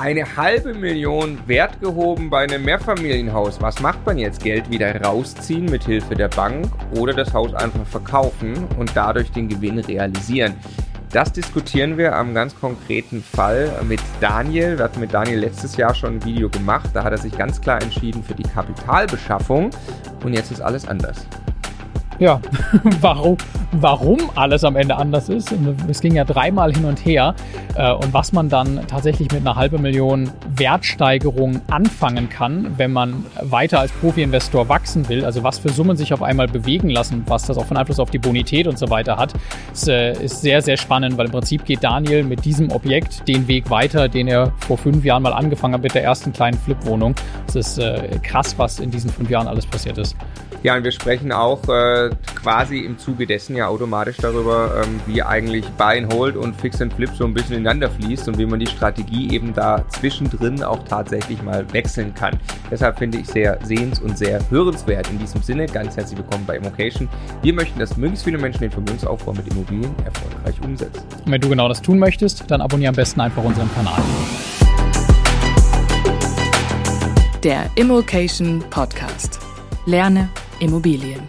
Eine halbe Million Wert gehoben bei einem Mehrfamilienhaus. Was macht man jetzt? Geld wieder rausziehen mit Hilfe der Bank oder das Haus einfach verkaufen und dadurch den Gewinn realisieren? Das diskutieren wir am ganz konkreten Fall mit Daniel. Wir hatten mit Daniel letztes Jahr schon ein Video gemacht. Da hat er sich ganz klar entschieden für die Kapitalbeschaffung und jetzt ist alles anders. Ja, warum, warum alles am Ende anders ist. Es ging ja dreimal hin und her. Äh, und was man dann tatsächlich mit einer halben Million Wertsteigerung anfangen kann, wenn man weiter als Profi-Investor wachsen will, also was für Summen sich auf einmal bewegen lassen, was das auch von Einfluss auf die Bonität und so weiter hat, ist, äh, sehr, sehr spannend, weil im Prinzip geht Daniel mit diesem Objekt den Weg weiter, den er vor fünf Jahren mal angefangen hat mit der ersten kleinen Flip-Wohnung. Es ist äh, krass, was in diesen fünf Jahren alles passiert ist. Ja, und wir sprechen auch äh, quasi im Zuge dessen ja automatisch darüber, ähm, wie eigentlich Buy and Hold und Fix and Flip so ein bisschen ineinander fließt und wie man die Strategie eben da zwischendrin auch tatsächlich mal wechseln kann. Deshalb finde ich sehr sehens- und sehr hörenswert. In diesem Sinne, ganz herzlich willkommen bei Immocation. Wir möchten, dass möglichst viele Menschen den Vermögensaufbau mit Immobilien erfolgreich umsetzen. Und wenn du genau das tun möchtest, dann abonniere am besten einfach unseren Kanal. Der Immocation Podcast. Lerne Immobilien.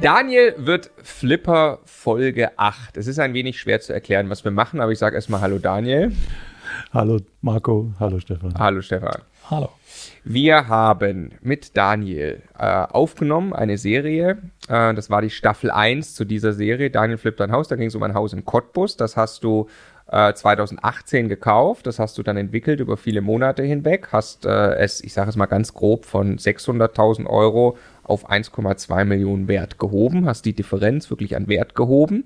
Daniel wird Flipper Folge 8. Es ist ein wenig schwer zu erklären, was wir machen, aber ich sage erstmal Hallo Daniel. Hallo Marco, hallo Stefan. Hallo Stefan. Hallo. Wir haben mit Daniel äh, aufgenommen eine Serie. Äh, das war die Staffel 1 zu dieser Serie. Daniel flippt ein Haus. Da ging es um ein Haus in Cottbus. Das hast du 2018 äh, gekauft. Das hast du dann entwickelt über viele Monate hinweg. Hast äh, es, ich sage es mal ganz grob, von 600.000 Euro auf 1,2 Millionen Wert gehoben. Hast die Differenz wirklich an Wert gehoben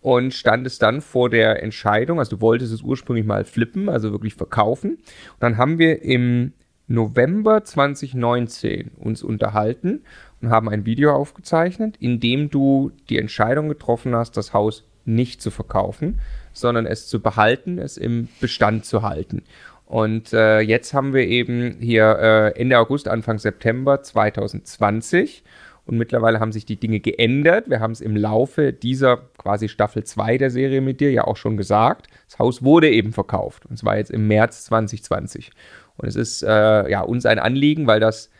und standest dann vor der Entscheidung, also du wolltest es ursprünglich mal flippen, also wirklich verkaufen. Und dann haben wir im November 2019 uns unterhalten und haben ein Video aufgezeichnet, in dem du die Entscheidung getroffen hast, das Haus nicht zu verkaufen, sondern es zu behalten, es im Bestand zu halten. Und äh, jetzt haben wir eben hier äh, Ende August, Anfang September 2020 und mittlerweile haben sich die Dinge geändert. Wir haben es im Laufe dieser quasi Staffel 2 der Serie mit dir ja auch schon gesagt. Das Haus wurde eben verkauft und zwar jetzt im März 2020. Und es ist äh, ja uns ein Anliegen, weil das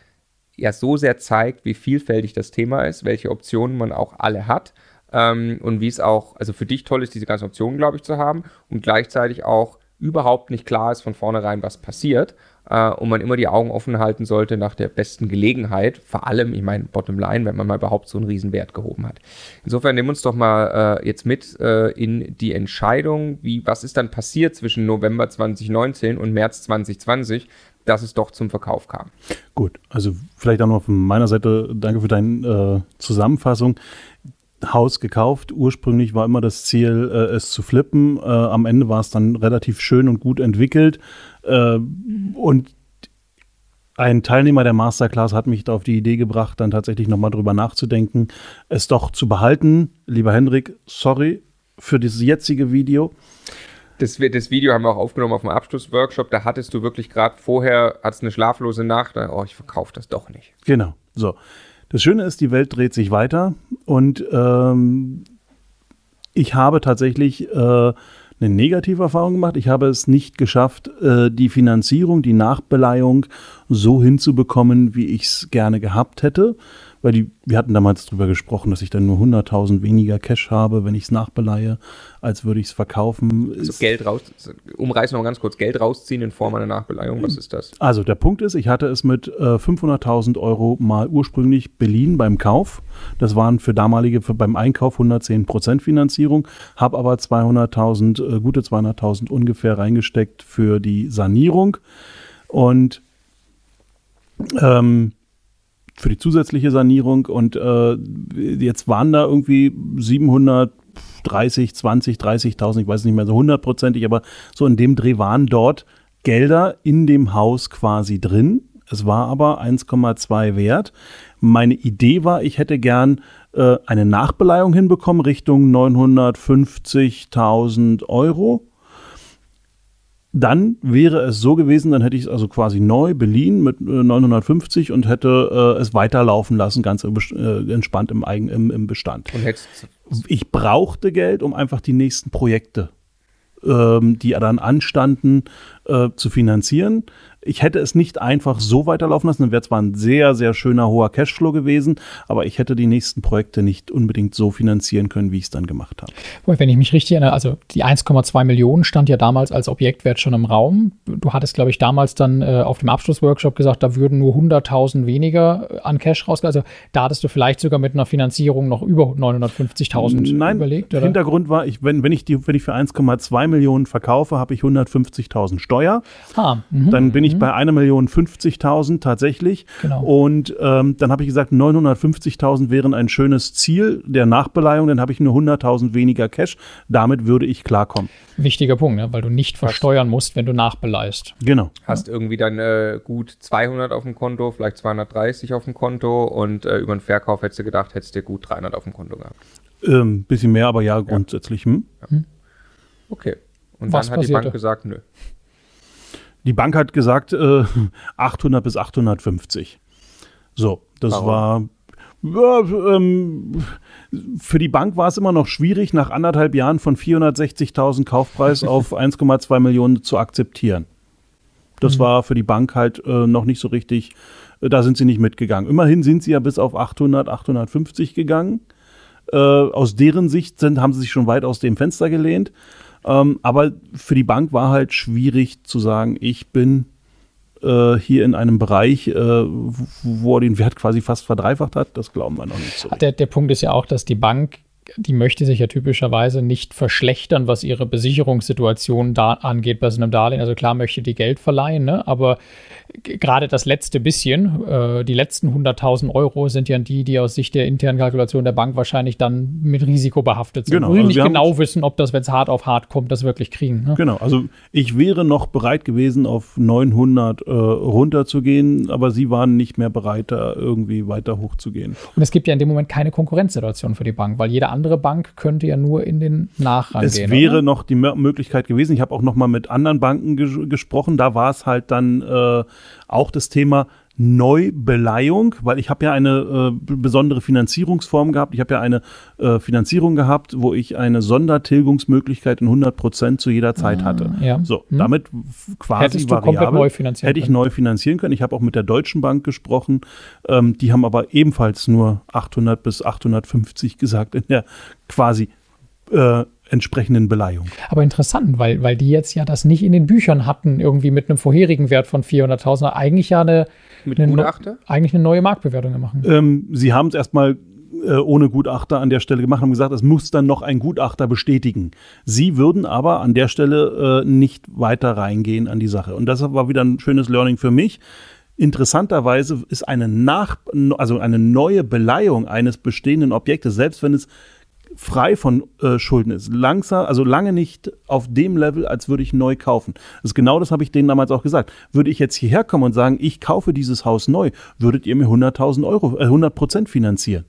ja so sehr zeigt, wie vielfältig das Thema ist, welche Optionen man auch alle hat ähm, und wie es auch, also für dich toll ist, diese ganzen Optionen, glaube ich, zu haben und gleichzeitig auch überhaupt nicht klar ist von vornherein, was passiert äh, und man immer die Augen offen halten sollte nach der besten Gelegenheit, vor allem, ich meine, bottom line, wenn man mal überhaupt so einen Riesenwert gehoben hat. Insofern nehmen wir uns doch mal äh, jetzt mit äh, in die Entscheidung, wie, was ist dann passiert zwischen November 2019 und März 2020, dass es doch zum Verkauf kam. Gut, also vielleicht auch noch von meiner Seite danke für deine äh, Zusammenfassung. Haus gekauft. Ursprünglich war immer das Ziel, äh, es zu flippen. Äh, am Ende war es dann relativ schön und gut entwickelt. Äh, und ein Teilnehmer der Masterclass hat mich da auf die Idee gebracht, dann tatsächlich nochmal drüber nachzudenken, es doch zu behalten. Lieber Hendrik, sorry für das jetzige Video. Das, das, Video haben wir auch aufgenommen auf dem Abschlussworkshop. Da hattest du wirklich gerade vorher, hattest eine schlaflose Nacht. Oh, ich verkaufe das doch nicht. Genau. So. Das Schöne ist, die Welt dreht sich weiter und ähm, ich habe tatsächlich äh, eine negative Erfahrung gemacht. Ich habe es nicht geschafft, äh, die Finanzierung, die Nachbeleihung so hinzubekommen, wie ich es gerne gehabt hätte weil die, wir hatten damals darüber gesprochen, dass ich dann nur 100.000 weniger Cash habe, wenn ich es nachbeleihe, als würde ich es verkaufen. Also Geld raus, umreißen noch ganz kurz, Geld rausziehen in Form einer Nachbeleihung, was ist das? Also der Punkt ist, ich hatte es mit äh, 500.000 Euro mal ursprünglich beliehen beim Kauf. Das waren für damalige, für beim Einkauf 110 Prozent Finanzierung, habe aber 200.000, äh, gute 200.000 ungefähr reingesteckt für die Sanierung und ähm, für die zusätzliche Sanierung und äh, jetzt waren da irgendwie 730, 20, 30.000, ich weiß nicht mehr so hundertprozentig, aber so in dem Dreh waren dort Gelder in dem Haus quasi drin. Es war aber 1,2 wert. Meine Idee war, ich hätte gern äh, eine Nachbeleihung hinbekommen Richtung 950.000 Euro dann wäre es so gewesen, dann hätte ich es also quasi neu beliehen mit 950 äh, und hätte äh, es weiterlaufen lassen, ganz äh, entspannt im, Eigen, im, im Bestand. ich brauchte Geld, um einfach die nächsten Projekte ähm, die dann anstanden, äh, zu finanzieren. Ich hätte es nicht einfach so weiterlaufen lassen, dann wäre zwar ein sehr, sehr schöner hoher Cashflow gewesen, aber ich hätte die nächsten Projekte nicht unbedingt so finanzieren können, wie ich es dann gemacht habe. Wenn ich mich richtig erinnere, also die 1,2 Millionen stand ja damals als Objektwert schon im Raum. Du hattest, glaube ich, damals dann äh, auf dem Abschlussworkshop gesagt, da würden nur 100.000 weniger äh, an Cash rausgehen. Also da hattest du vielleicht sogar mit einer Finanzierung noch über 950.000 überlegt, oder? Hintergrund war, ich, wenn, wenn, ich die, wenn ich für 1,2 Millionen verkaufe, habe ich 150.000 Steuer. Ah, mh, dann bin ich mhm. bei 1.050.000 tatsächlich. Genau. Und ähm, dann habe ich gesagt, 950.000 wären ein schönes Ziel der Nachbeleihung. Dann habe ich nur 100.000 weniger Cash. Damit würde ich klarkommen. Wichtiger Punkt, ne? weil du nicht versteuern musst, wenn du nachbeleihst. Genau. Hast irgendwie dann äh, gut 200 auf dem Konto, vielleicht 230 auf dem Konto und äh, über den Verkauf hättest du gedacht, hättest du gut 300 auf dem Konto gehabt. Ähm, bisschen mehr, aber ja, grundsätzlich. Hm? Ja. Okay. Und Was dann hat passierte? die Bank gesagt, nö. Die Bank hat gesagt äh, 800 bis 850. So, das Warum? war ja, ähm, für die Bank war es immer noch schwierig, nach anderthalb Jahren von 460.000 Kaufpreis auf 1,2 Millionen zu akzeptieren. Das mhm. war für die Bank halt äh, noch nicht so richtig, äh, da sind sie nicht mitgegangen. Immerhin sind sie ja bis auf 800, 850 gegangen. Äh, aus deren Sicht sind, haben sie sich schon weit aus dem Fenster gelehnt. Ähm, aber für die Bank war halt schwierig zu sagen, ich bin äh, hier in einem Bereich, äh, wo er den Wert quasi fast verdreifacht hat. Das glauben wir noch nicht so. Der, der Punkt ist ja auch, dass die Bank die möchte sich ja typischerweise nicht verschlechtern, was ihre Besicherungssituation da angeht bei so einem Darlehen. Also klar möchte die Geld verleihen, ne? aber gerade das letzte bisschen, äh, die letzten 100.000 Euro sind ja die, die aus Sicht der internen Kalkulation der Bank wahrscheinlich dann mit Risiko behaftet sind. Genau, also nicht genau wissen, ob das, wenn es hart auf hart kommt, das wirklich kriegen. Ne? Genau, also ich wäre noch bereit gewesen, auf 900 äh, runterzugehen, aber sie waren nicht mehr bereit, da irgendwie weiter hochzugehen. Und es gibt ja in dem Moment keine Konkurrenzsituation für die Bank, weil jede andere Bank könnte ja nur in den Nachrang es gehen. Es wäre oder? noch die Möglichkeit gewesen, ich habe auch noch mal mit anderen Banken ges gesprochen, da war es halt dann äh, auch das Thema Neubeleihung, weil ich habe ja eine äh, besondere Finanzierungsform gehabt. Ich habe ja eine äh, Finanzierung gehabt, wo ich eine Sondertilgungsmöglichkeit in 100 Prozent zu jeder Zeit hatte. Ah, ja. So, hm. damit quasi Hättest variabel neu hätte ich können. neu finanzieren können. Ich habe auch mit der Deutschen Bank gesprochen. Ähm, die haben aber ebenfalls nur 800 bis 850 gesagt in der quasi äh, entsprechenden Beleihung. Aber interessant, weil, weil die jetzt ja das nicht in den Büchern hatten, irgendwie mit einem vorherigen Wert von 400.000, eigentlich ja eine, mit eine, Gutachter? eigentlich eine neue Marktbewertung machen. Ähm, sie haben es erstmal äh, ohne Gutachter an der Stelle gemacht und gesagt, es muss dann noch ein Gutachter bestätigen. Sie würden aber an der Stelle äh, nicht weiter reingehen an die Sache. Und das war wieder ein schönes Learning für mich. Interessanterweise ist eine nach, also eine neue Beleihung eines bestehenden Objektes, selbst wenn es frei von äh, Schulden ist. Langsam, also lange nicht auf dem Level, als würde ich neu kaufen. Das ist genau das habe ich denen damals auch gesagt. Würde ich jetzt hierher kommen und sagen, ich kaufe dieses Haus neu, würdet ihr mir 100.000 Euro, äh, 100 Prozent finanzieren.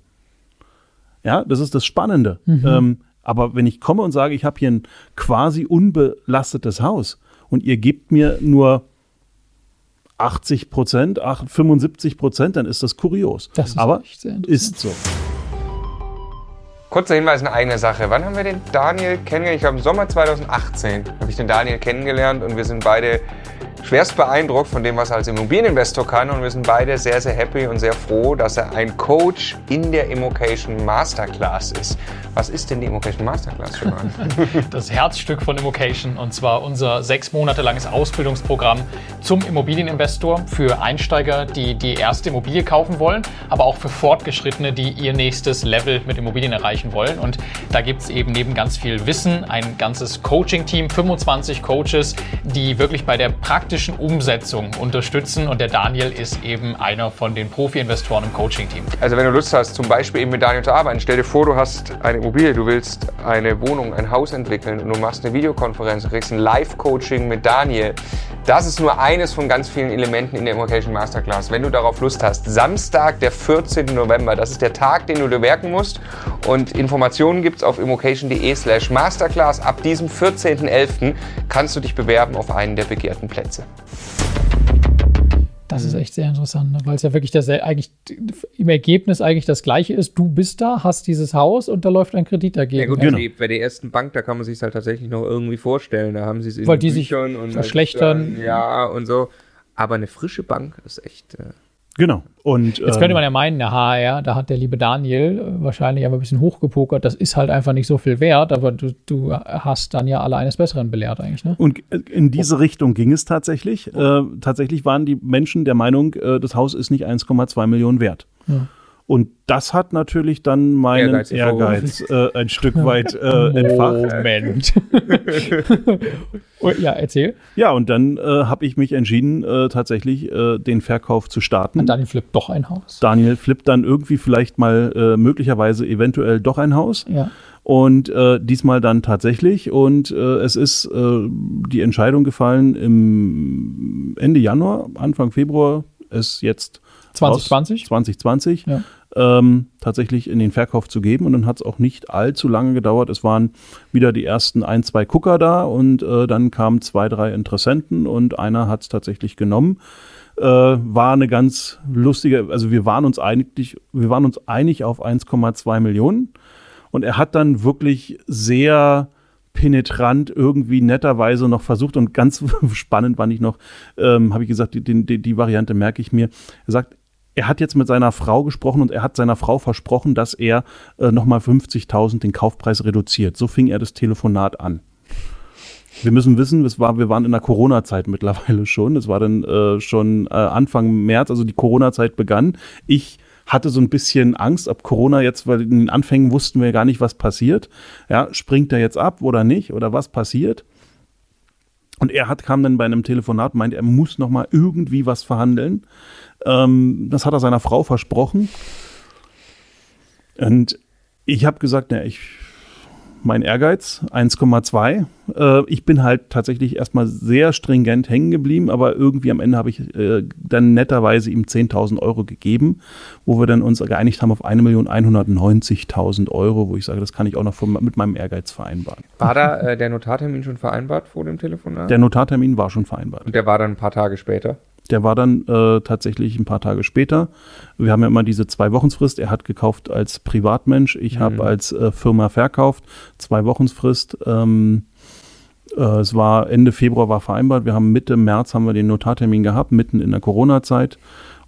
Ja, das ist das Spannende. Mhm. Ähm, aber wenn ich komme und sage, ich habe hier ein quasi unbelastetes Haus und ihr gebt mir nur 80 Prozent, 75 Prozent, dann ist das kurios. Das ist Aber ist so. Kurzer Hinweis in eigene Sache. Wann haben wir den Daniel kennengelernt? Ich glaube, im Sommer 2018 habe ich den Daniel kennengelernt und wir sind beide schwerst beeindruckt von dem, was er als Immobilieninvestor kann und wir sind beide sehr, sehr happy und sehr froh, dass er ein Coach in der Immocation Masterclass ist. Was ist denn die Immocation Masterclass, Stefan? Das Herzstück von Immocation und zwar unser sechs Monate langes Ausbildungsprogramm zum Immobilieninvestor für Einsteiger, die die erste Immobilie kaufen wollen, aber auch für Fortgeschrittene, die ihr nächstes Level mit Immobilien erreichen wollen. Und da gibt es eben neben ganz viel Wissen ein ganzes Coaching-Team, 25 Coaches, die wirklich bei der praktischen Umsetzung unterstützen. Und der Daniel ist eben einer von den Profi-Investoren im Coaching-Team. Also wenn du Lust hast, zum Beispiel eben mit Daniel zu arbeiten, stell dir vor, du hast eine Immobilie, du willst eine Wohnung, ein Haus entwickeln und du machst eine Videokonferenz, du kriegst ein Live-Coaching mit Daniel. Das ist nur eines von ganz vielen Elementen in der Immocation Masterclass. Wenn du darauf Lust hast, Samstag, der 14. November, das ist der Tag, den du dir merken musst. Und Informationen gibt es auf immocation.de slash masterclass. Ab diesem 14.11. kannst du dich bewerben auf einen der begehrten Plätze. Das ist echt sehr interessant, ne? weil es ja wirklich das eigentlich im Ergebnis eigentlich das Gleiche ist. Du bist da, hast dieses Haus und da läuft ein Kredit dagegen. Ja gut, genau. die, bei der ersten Bank, da kann man sich halt tatsächlich noch irgendwie vorstellen. Da haben sie es in Weil den die sich Büchern und verschlechtern. Dann, ja, und so. Aber eine frische Bank ist echt. Äh, Genau. Und, Jetzt könnte man ja meinen, der HR, da hat der liebe Daniel äh, wahrscheinlich aber ein bisschen hochgepokert. Das ist halt einfach nicht so viel wert, aber du, du hast dann ja alle eines Besseren belehrt eigentlich, ne? Und in diese Richtung ging es tatsächlich. Äh, tatsächlich waren die Menschen der Meinung, äh, das Haus ist nicht 1,2 Millionen wert. Ja. Und das hat natürlich dann meinen Ehrgeiz Ehrgeiz, äh, ein Stück weit äh, entfacht. Moment. Oh, ja, erzähl. Ja, und dann äh, habe ich mich entschieden, äh, tatsächlich äh, den Verkauf zu starten. Und Daniel flippt doch ein Haus. Daniel flippt dann irgendwie vielleicht mal äh, möglicherweise eventuell doch ein Haus. Ja. Und äh, diesmal dann tatsächlich. Und äh, es ist äh, die Entscheidung gefallen im Ende Januar, Anfang Februar, es jetzt 2020? Aus 2020 Ja. Ähm, tatsächlich in den Verkauf zu geben. Und dann hat es auch nicht allzu lange gedauert. Es waren wieder die ersten ein, zwei Gucker da und äh, dann kamen zwei, drei Interessenten und einer hat es tatsächlich genommen. Äh, war eine ganz lustige, also wir waren uns eigentlich, wir waren uns einig auf 1,2 Millionen. Und er hat dann wirklich sehr penetrant irgendwie netterweise noch versucht und ganz spannend fand ich noch, ähm, habe ich gesagt, die, die, die Variante merke ich mir. Er sagt, er hat jetzt mit seiner Frau gesprochen und er hat seiner Frau versprochen, dass er äh, nochmal 50.000 den Kaufpreis reduziert. So fing er das Telefonat an. Wir müssen wissen, es war, wir waren in der Corona-Zeit mittlerweile schon. Es war dann äh, schon äh, Anfang März, also die Corona-Zeit begann. Ich hatte so ein bisschen Angst ab Corona jetzt, weil in den Anfängen wussten wir gar nicht, was passiert. Ja, springt er jetzt ab oder nicht oder was passiert? Und er hat, kam dann bei einem Telefonat, meint, er muss noch mal irgendwie was verhandeln. Ähm, das hat er seiner Frau versprochen. Und ich habe gesagt, na, ich, mein Ehrgeiz, 1,2. Äh, ich bin halt tatsächlich erstmal sehr stringent hängen geblieben, aber irgendwie am Ende habe ich äh, dann netterweise ihm 10.000 Euro gegeben, wo wir dann uns geeinigt haben auf 1.190.000 Euro, wo ich sage, das kann ich auch noch von, mit meinem Ehrgeiz vereinbaren. war da äh, der Notartermin schon vereinbart vor dem Telefonat? Der Notartermin war schon vereinbart. und der war dann ein paar Tage später. Der war dann äh, tatsächlich ein paar Tage später. Wir haben ja immer diese zwei Wochensfrist. Er hat gekauft als Privatmensch, ich habe als äh, Firma verkauft. Zwei Wochensfrist. Ähm, äh, es war Ende Februar war vereinbart. Wir haben Mitte März haben wir den Notartermin gehabt, mitten in der Corona-Zeit.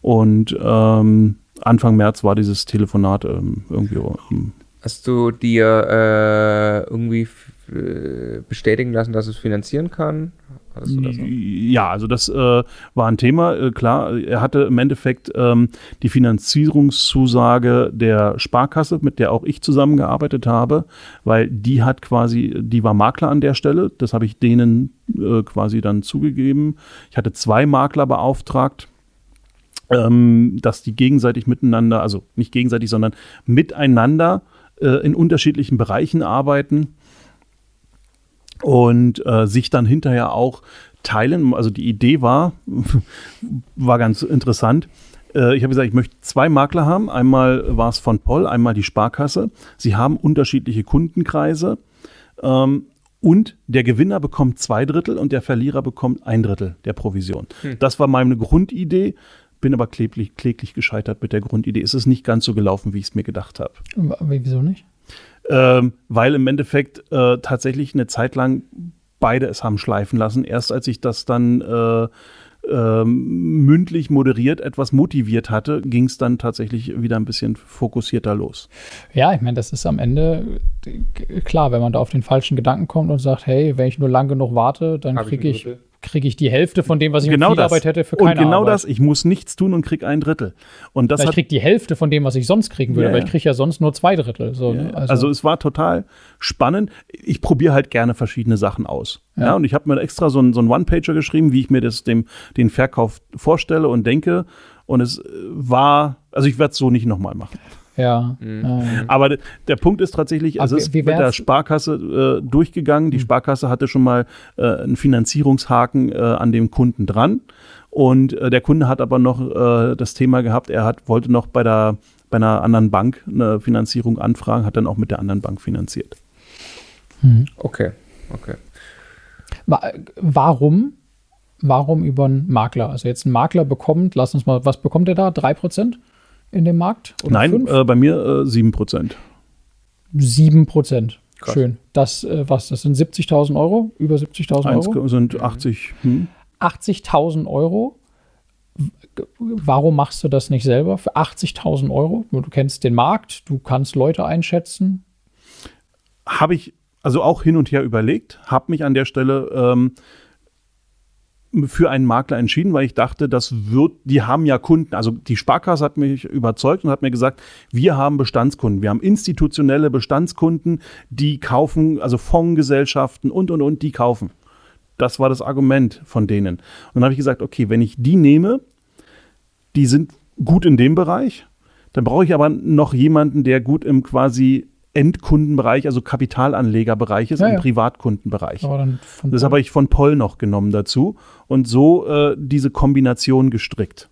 Und ähm, Anfang März war dieses Telefonat ähm, irgendwie. Ähm, Hast du dir äh, irgendwie äh, bestätigen lassen, dass es finanzieren kann? Hattest du das? Ja, also das äh, war ein Thema. Äh, klar, er hatte im Endeffekt ähm, die Finanzierungszusage der Sparkasse, mit der auch ich zusammengearbeitet habe, weil die hat quasi, die war Makler an der Stelle. Das habe ich denen äh, quasi dann zugegeben. Ich hatte zwei Makler beauftragt. Ähm, dass die gegenseitig miteinander, also nicht gegenseitig, sondern miteinander äh, in unterschiedlichen Bereichen arbeiten und äh, sich dann hinterher auch teilen. Also die Idee war, war ganz interessant. Äh, ich habe gesagt, ich möchte zwei Makler haben. Einmal war es von Poll, einmal die Sparkasse. Sie haben unterschiedliche Kundenkreise. Ähm, und der Gewinner bekommt zwei Drittel und der Verlierer bekommt ein Drittel der Provision. Das war meine Grundidee, bin aber kläglich, kläglich gescheitert mit der Grundidee. Es ist nicht ganz so gelaufen, wie ich es mir gedacht habe Wieso nicht? Ähm, weil im Endeffekt äh, tatsächlich eine Zeit lang beide es haben schleifen lassen. Erst als ich das dann äh, ähm, mündlich moderiert etwas motiviert hatte, ging es dann tatsächlich wieder ein bisschen fokussierter los. Ja, ich meine, das ist am Ende äh, klar, wenn man da auf den falschen Gedanken kommt und sagt, hey, wenn ich nur lang genug warte, dann Hab ich kriege ein ich, Drittel? krieg ich die Hälfte von dem, was ich genau mit. Arbeit hätte, für Und keine genau Arbeit. das, ich muss nichts tun und krieg ein Drittel. Und das ich hat krieg die Hälfte von dem, was ich sonst kriegen würde, Ja, ja. ich kriege ja sonst nur zwei Drittel. So, ne? Also, es war total spannend. Ich probiere halt gerne verschiedene Sachen aus. Ja, und ich habe mir extra so einen, so One-Pager geschrieben, wie ich mir das dem, den Verkauf vorstelle und denke. Und es äh, war, also ich werde es so nicht nochmal machen. Ja, Mhm. ja. Aber der Punkt ist tatsächlich, es Aber ist mit der Sparkasse äh, durchgegangen. Die Sparkasse hatte schon mal äh, einen Finanzierungshaken äh, an dem Kunden dran. Und äh, der Kunde hat aber noch äh, das Thema gehabt, er hat, wollte noch bei, der, bei einer anderen Bank eine Finanzierung anfragen, hat dann auch mit der anderen Bank finanziert. Okay, okay. Wa- Warum Warum über einen Makler? Also jetzt ein Makler bekommt, lass uns mal, was bekommt er da? 3% in dem Markt? Nein, äh, bei mir äh, 7%. 7%. Krass. Schön. Das, äh, was, das sind 70.000 Euro? Über 70.000 Euro? sind 80. Hm. 80.000 Euro. Warum machst du das nicht selber für 80.000 Euro? Du kennst den Markt, du kannst Leute einschätzen. Habe ich also auch hin und her überlegt, habe mich an der Stelle ähm, für einen Makler entschieden, weil ich dachte, das wird, die haben ja Kunden. Also die Sparkasse hat mich überzeugt und hat mir gesagt, wir haben Bestandskunden. Wir haben institutionelle Bestandskunden, die kaufen, also Fondsgesellschaften und, und, und, die kaufen. Das war das Argument von denen. Und dann habe ich gesagt, okay, wenn ich die nehme, die sind gut in dem Bereich, dann brauche ich aber noch jemanden, der gut im quasi Endkundenbereich, also Kapitalanlegerbereich ist, ja, im ja. Privatkundenbereich. das habe ich von Poll noch genommen dazu und so äh, diese Kombination gestrickt.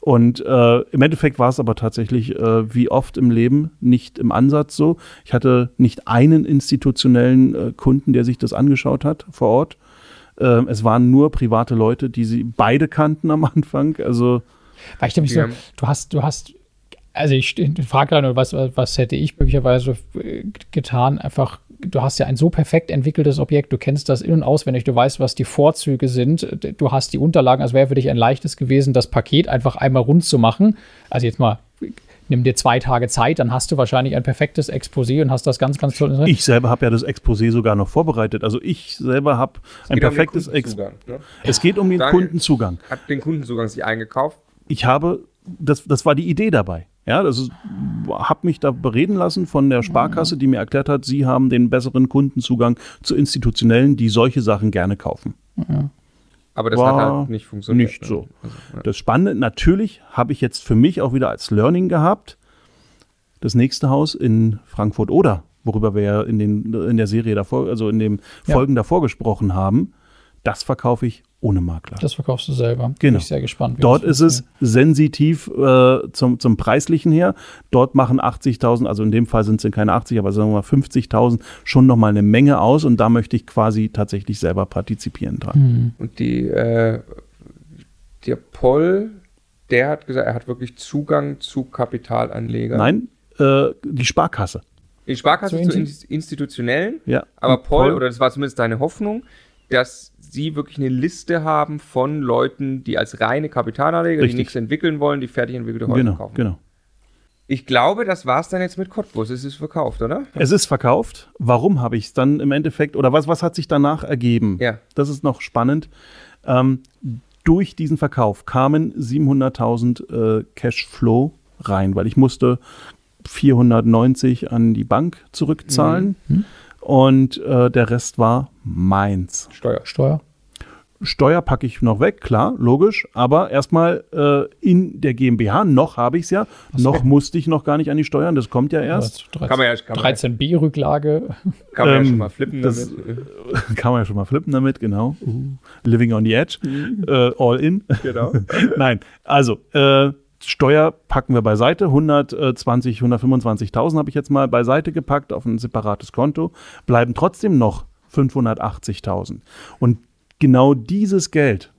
Und äh, im Endeffekt war es aber tatsächlich, äh, wie oft im Leben, nicht im Ansatz so. Ich hatte nicht einen institutionellen äh, Kunden, der sich das angeschaut hat vor Ort. Ähm, es waren nur private Leute, die sie beide kannten am Anfang. Also weil ich nämlich so, du hast, du hast also ich frage gerade, was, was hätte ich möglicherweise getan? Einfach, du hast ja ein so perfekt entwickeltes Objekt, du kennst das in- und auswendig, du weißt, was die Vorzüge sind, du hast die Unterlagen, also wäre für dich ein leichtes gewesen, das Paket einfach einmal rund zu machen. Also jetzt mal, nimm dir zwei Tage Zeit, dann hast du wahrscheinlich ein perfektes Exposé und hast das ganz, ganz toll. Ich selber habe ja das Exposé sogar noch vorbereitet. Also ich selber habe ein perfektes um Exposé. Ne? Es geht um den Daniel Kundenzugang. Hat den Kundenzugang sich eingekauft? Ich habe, das, das war die Idee dabei. Ja, das ist, habe mich da bereden lassen von der Sparkasse, die mir erklärt hat, sie haben den besseren Kundenzugang zu Institutionellen, die solche Sachen gerne kaufen. Ja. Aber das War hat halt nicht funktioniert. Nicht ne? so. Also, ja. Das Spannende, natürlich habe ich jetzt für mich auch wieder als Learning gehabt, das nächste Haus in Frankfurt oder worüber wir ja in, den, in der Serie davor, also in den Folgen ja. davor gesprochen haben, das verkaufe ich ohne Makler. Das verkaufst du selber. Genau. Bin ich sehr gespannt. Dort ist es sensitiv äh, zum, zum Preislichen her. Dort machen 80.000, also in dem Fall sind es keine 80, aber sagen wir mal 50.000 schon nochmal eine Menge aus und da möchte ich quasi tatsächlich selber partizipieren dran. Mhm. Und die, äh, der Poll, der hat gesagt, er hat wirklich Zugang zu Kapitalanlegern. Nein, äh, die Sparkasse. Die Sparkasse zu, zu institutionellen, ja. aber Poll, oder das war zumindest deine Hoffnung, dass sie wirklich eine Liste haben von Leuten, die als reine Kapitalanleger, Richtig. die nichts entwickeln wollen, die fertig entwickelte Häuser genau, kaufen. Genau. Ich glaube, das war es dann jetzt mit Cottbus. Es ist verkauft, oder? Es ist verkauft. Warum habe ich es dann im Endeffekt, oder was, was hat sich danach ergeben? Ja. Das ist noch spannend. Ähm, durch diesen Verkauf kamen 700.000 äh, Cashflow rein, weil ich musste 490 an die Bank zurückzahlen. Mhm und äh, der Rest war meins. Steuer. Steuer. Steuer packe ich noch weg, klar, logisch, aber erstmal äh, in der GmbH, noch habe ich es ja, so. noch musste ich noch gar nicht an die Steuern, das kommt ja erst. 13, kann man ja, kann 13b-Rücklage. Kann man ähm, ja schon mal flippen das, damit. Kann man ja schon mal flippen damit, genau. Uh, living on the edge, uh, all in. Genau. Nein, also äh, Steuer packen wir beiseite. 120, 125.000 habe ich jetzt mal beiseite gepackt auf ein separates Konto. Bleiben trotzdem noch 580.000. Und genau dieses Geld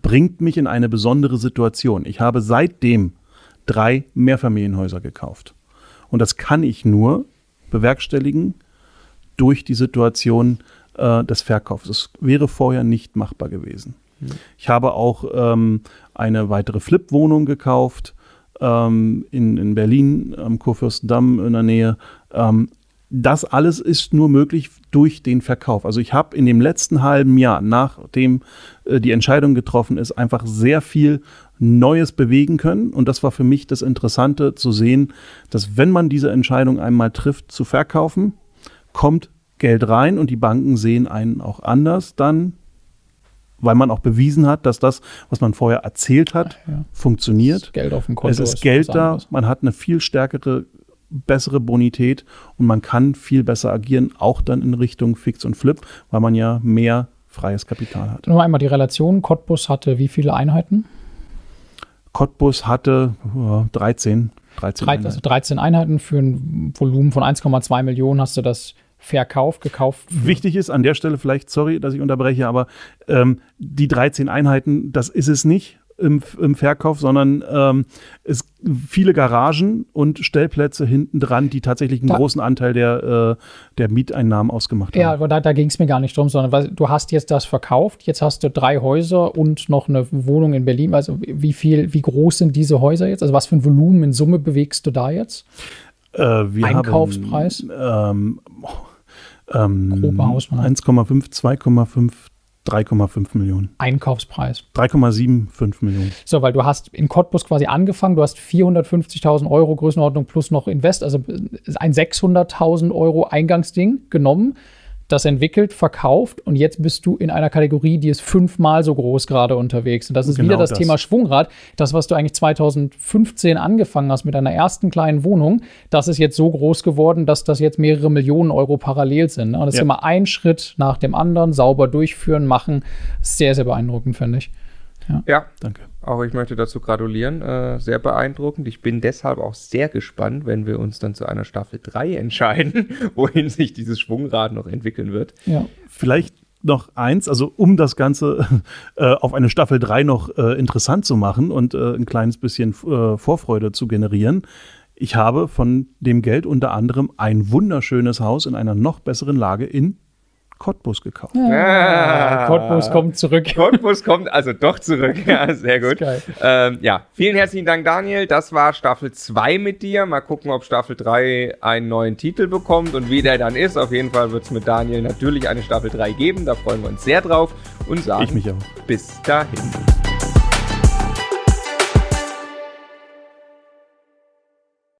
bringt mich in eine besondere Situation. Ich habe seitdem drei Mehrfamilienhäuser gekauft. Und das kann ich nur bewerkstelligen durch die Situation äh, des Verkaufs. Es wäre vorher nicht machbar gewesen. Ich habe auch ähm, eine weitere Flip-Wohnung gekauft ähm, in, in Berlin am Kurfürstendamm in der Nähe. Ähm, das alles ist nur möglich durch den Verkauf. Also ich habe in dem letzten halben Jahr, nachdem äh, die Entscheidung getroffen ist, einfach sehr viel Neues bewegen können. Und das war für mich das Interessante zu sehen, dass wenn man diese Entscheidung einmal trifft zu verkaufen, kommt Geld rein und die Banken sehen einen auch anders dann weil man auch bewiesen hat, dass das, was man vorher erzählt hat, ja. funktioniert. Geld auf dem Konto. Es ist, ist Geld da, man hat eine viel stärkere, bessere Bonität und man kann viel besser agieren, auch dann in Richtung Fix und Flip, weil man ja mehr freies Kapital hat. Nur einmal die Relation. Cottbus hatte wie viele Einheiten? Cottbus hatte uh, 13. 13 Einheiten. Also 13 Einheiten für ein Volumen von 1,2 Millionen hast du das verkauft, gekauft. Wichtig ist an der Stelle vielleicht, sorry, dass ich unterbreche, aber ähm, die 13 Einheiten, das ist es nicht im, im Verkauf, sondern ähm, es viele Garagen und Stellplätze hinten dran, die tatsächlich einen Da- großen Anteil der, äh, der Mieteinnahmen ausgemacht Ja, haben. aber da, da ging es mir gar nicht drum, sondern weil du hast jetzt das verkauft, jetzt hast du drei Häuser und noch eine Wohnung in Berlin. Also wie viel, wie groß sind diese Häuser jetzt? Also was für ein Volumen in Summe bewegst du da jetzt? Äh, Einkaufspreis? Haben, ähm, ähm, Grobe Hausnummer. 1,5, 2,5, 3,5 Millionen. Einkaufspreis. 3,75 Millionen. So, weil du hast in Cottbus quasi angefangen, du hast 450.000 Euro Größenordnung plus noch Invest, also ein 600.000 Euro Eingangsding genommen, das entwickelt, verkauft und jetzt bist du in einer Kategorie, die ist fünfmal so groß gerade unterwegs. Und das ist Genau wieder das, das. Thema Schwungrad. Das, was du eigentlich 2015 angefangen hast mit deiner ersten kleinen Wohnung, das ist jetzt so groß geworden, dass das jetzt mehrere Millionen Euro parallel sind. Und das ist Ja. immer ein Schritt nach dem anderen, sauber durchführen, machen. Sehr, sehr beeindruckend, finde ich. Ja, Danke. auch ich möchte dazu gratulieren. Äh, sehr beeindruckend. Ich bin deshalb auch sehr gespannt, wenn wir uns dann zu einer Staffel 3 entscheiden, wohin sich dieses Schwungrad noch entwickeln wird. Ja. Vielleicht noch eins, also um das Ganze äh, auf eine Staffel 3 noch äh, interessant zu machen und äh, ein kleines bisschen äh, Vorfreude zu generieren. Ich habe von dem Geld unter anderem ein wunderschönes Haus in einer noch besseren Lage in Cottbus gekauft. Ah. Cottbus kommt zurück. Cottbus kommt also doch zurück. Ja, sehr gut. Ähm, ja, vielen herzlichen Dank, Daniel. Das war Staffel 2 mit dir. Mal gucken, ob Staffel 3 einen neuen Titel bekommt und wie der dann ist. Auf jeden Fall wird es mit Daniel natürlich eine Staffel 3 geben. Da freuen wir uns sehr drauf und sagen Ich mich auch. bis dahin.